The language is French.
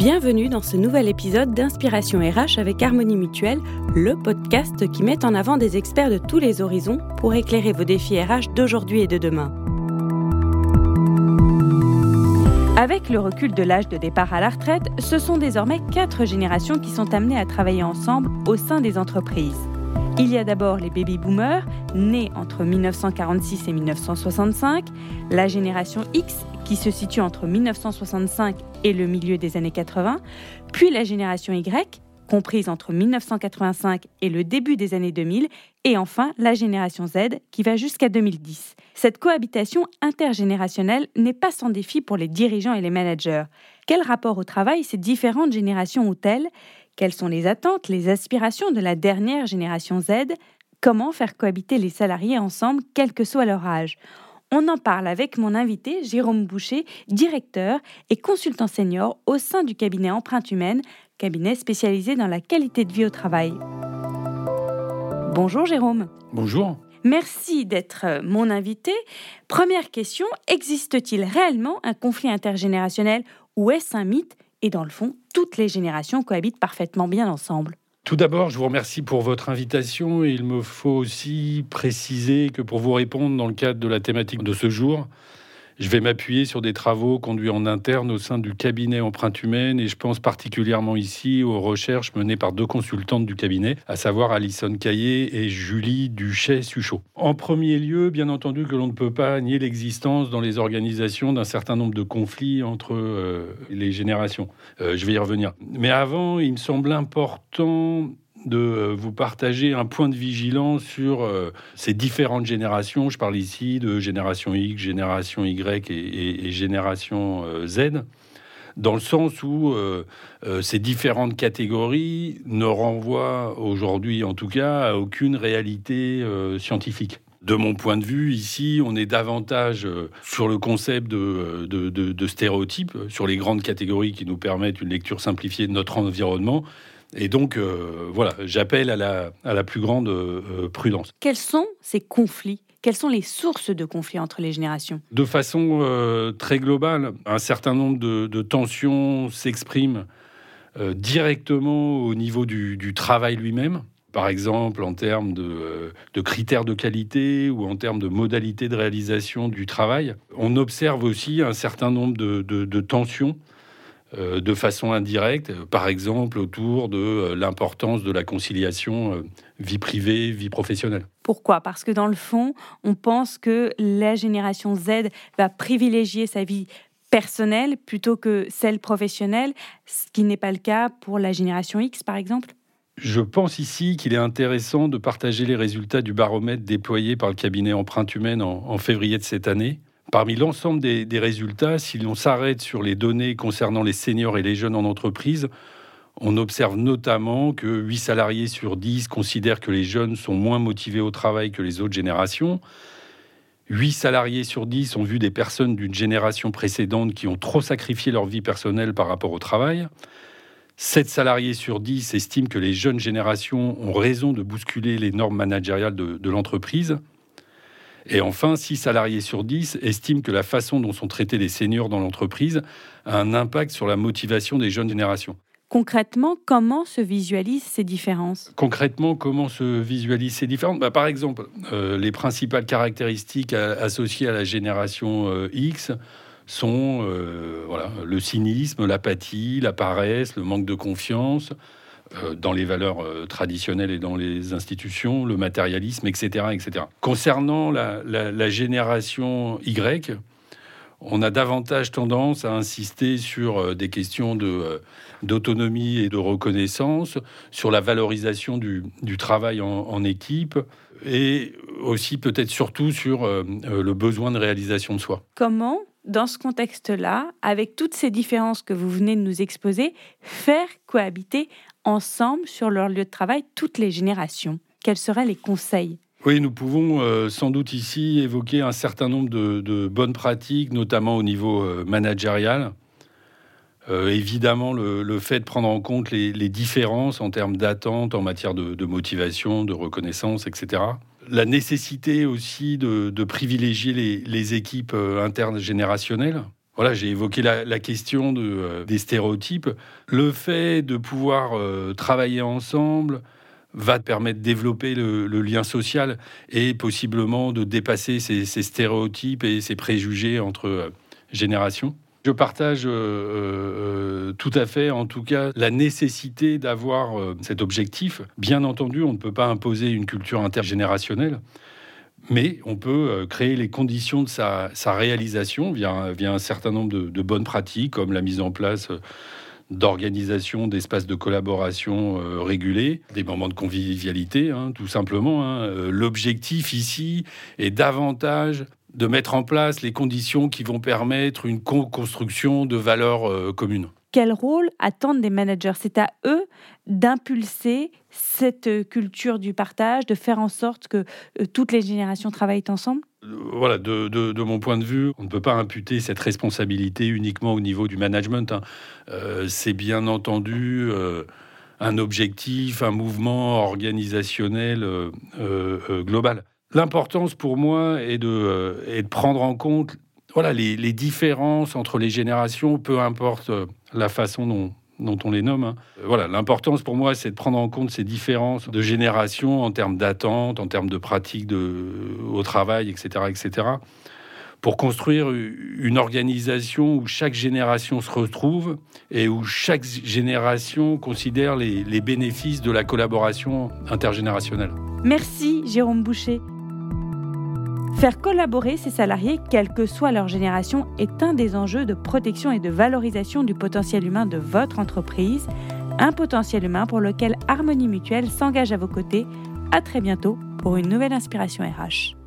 Bienvenue dans ce nouvel épisode d'Inspiration RH avec Harmonie Mutuelle, le podcast qui met en avant des experts de tous les horizons pour éclairer vos défis RH d'aujourd'hui et de demain. Avec le recul de l'âge de départ à la retraite, ce sont désormais quatre générations qui sont amenées à travailler ensemble au sein des entreprises. Il y a d'abord les baby boomers, nés entre 1946 et 1965, la génération X, qui se situe entre 1965 et le milieu des années 80, puis la génération Y, comprise entre 1985 et le début des années 2000, et enfin la génération Z, qui va jusqu'à 2010. Cette cohabitation intergénérationnelle n'est pas sans défi pour les dirigeants et les managers. Quel rapport au travail ces différentes générations ont-elles? Quelles sont les attentes, les aspirations de la dernière génération Z? Comment faire cohabiter les salariés ensemble, quel que soit leur âge? On en parle avec mon invité Jérôme Boucher, directeur et consultant senior au sein du cabinet Empreinte Humaine, cabinet spécialisé dans la qualité de vie au travail. Bonjour Jérôme. Bonjour. Merci d'être mon invité. Première question, existe-t-il réellement un conflit intergénérationnel ou est-ce un mythe? Et dans le fond, toutes les générations cohabitent parfaitement bien ensemble. Tout d'abord, je vous remercie pour votre invitation. Il me faut aussi préciser que pour vous répondre dans le cadre de la thématique de ce jour, je vais m'appuyer sur des travaux conduits en interne au sein du cabinet Empreinte Humaine et je pense particulièrement ici aux recherches menées par deux consultantes du cabinet, à savoir Alison Caillé et Julie Duchet-Suchot. En premier lieu, bien entendu que l'on ne peut pas nier l'existence dans les organisations d'un certain nombre de conflits entre euh, les générations. Euh, je vais y revenir. Mais avant, il me semble important de euh, vous partager un point de vigilance sur euh, ces différentes générations. Je parle ici de génération X, génération Y et, génération euh, Z, dans le sens où ces différentes catégories ne renvoient aujourd'hui, en tout cas, à aucune réalité scientifique. De mon point de vue, ici, on est davantage sur le concept de, de stéréotypes, sur les grandes catégories qui nous permettent une lecture simplifiée de notre environnement, et donc, euh, voilà, j'appelle à la, à la, plus grande euh, prudence. Quels sont ces conflits? Quelles sont les sources de conflits entre les générations? De façon euh, très globale, un certain nombre de, tensions s'expriment directement au niveau du, du travail lui-même. Par exemple, en termes de, de, critères de qualité ou en termes de modalités de réalisation du travail. On observe aussi un certain nombre de, de tensions euh, de façon indirecte, par exemple autour de euh, l'importance de la conciliation euh, vie privée, vie professionnelle. Pourquoi? Parce que dans le fond, on pense que la génération Z va privilégier sa vie personnelle plutôt que celle professionnelle, ce qui n'est pas le cas pour la génération X, par exemple. Je pense ici qu'il est intéressant de partager les résultats du baromètre déployé par le cabinet Empreinte Humaine en février de cette année, Parmi l'ensemble des, résultats, si l'on s'arrête sur les données concernant les seniors et les jeunes en entreprise, on observe notamment que 8 salariés sur 10 considèrent que les jeunes sont moins motivés au travail que les autres générations. 8 salariés sur 10 ont vu des personnes d'une génération précédente qui ont trop sacrifié leur vie personnelle par rapport au travail. 7 salariés sur 10 estiment que les jeunes générations ont raison de bousculer les normes managériales de l'entreprise. Et enfin, 6 salariés sur 10 estiment que la façon dont sont traités les seniors dans l'entreprise a un impact sur la motivation des jeunes générations. Concrètement, comment se visualisent ces différences? Concrètement, comment se visualisent ces différences? Bah, Par exemple, euh, les principales caractéristiques associées à la génération euh, X sont euh, voilà, le cynisme, l'apathie, la paresse, le manque de confiance, dans les valeurs euh, traditionnelles et dans les institutions, le matérialisme, etc. etc. Concernant la, génération Y, on a davantage tendance à insister sur euh, des questions d'autonomie et de reconnaissance, sur la valorisation du, travail en, équipe et aussi peut-être surtout sur le besoin de réalisation de soi. Comment dans ce contexte-là, avec toutes ces différences que vous venez de nous exposer, faire cohabiter ensemble sur leur lieu de travail toutes les générations Quels seraient les conseils? Oui, nous pouvons euh, sans doute ici évoquer un certain nombre de, bonnes pratiques, notamment au niveau euh, managérial. Euh, évidemment, le, fait de prendre en compte les, différences en termes d'attente en matière de, motivation, de reconnaissance, etc. La nécessité aussi de, privilégier les, équipes internes générationnelles Voilà, j'ai évoqué la, question de, des stéréotypes. Le fait de pouvoir travailler ensemble, va permettre de développer le, lien social et possiblement de dépasser ces, stéréotypes et ces préjugés entre euh, générations. Je partage euh, euh, tout à fait, en tout cas, la nécessité d'avoir cet objectif. Bien entendu, on ne peut pas imposer une culture intergénérationnelle, mais on peut créer les conditions de sa, réalisation via, un certain nombre de, bonnes pratiques, comme la mise en place d'organisation d'espaces de collaboration euh, régulés, des moments de convivialité, hein, tout simplement. Hein. Euh, l'objectif ici est davantage de mettre en place les conditions qui vont permettre une co-construction de valeurs euh, communes. Quel rôle attendent des managers? C'est à eux d'impulser cette culture du partage, de faire en sorte que toutes les générations travaillent ensemble? Voilà, de, mon point de vue, on ne peut pas imputer cette responsabilité uniquement au niveau du management. Hein. Euh, c'est bien entendu euh, un objectif, un mouvement organisationnel euh, global. L'importance pour moi est de, est de, prendre en compte voilà, les, différences entre les générations, peu importe la façon dont, dont on les nomme. Hein. Euh, voilà, l'importance pour moi, c'est de prendre en compte ces différences de génération en termes d'attente, en termes de pratique au travail, etc., etc., pour construire une organisation où chaque génération se retrouve et où chaque génération considère les bénéfices de la collaboration intergénérationnelle. Merci Jérôme Boucher. Faire collaborer ses salariés, quelle que soit leur génération, est un des enjeux de protection et de valorisation du potentiel humain de votre entreprise. Un potentiel humain pour lequel Harmonie Mutuelle s'engage à vos côtés. À très bientôt pour une nouvelle inspiration RH.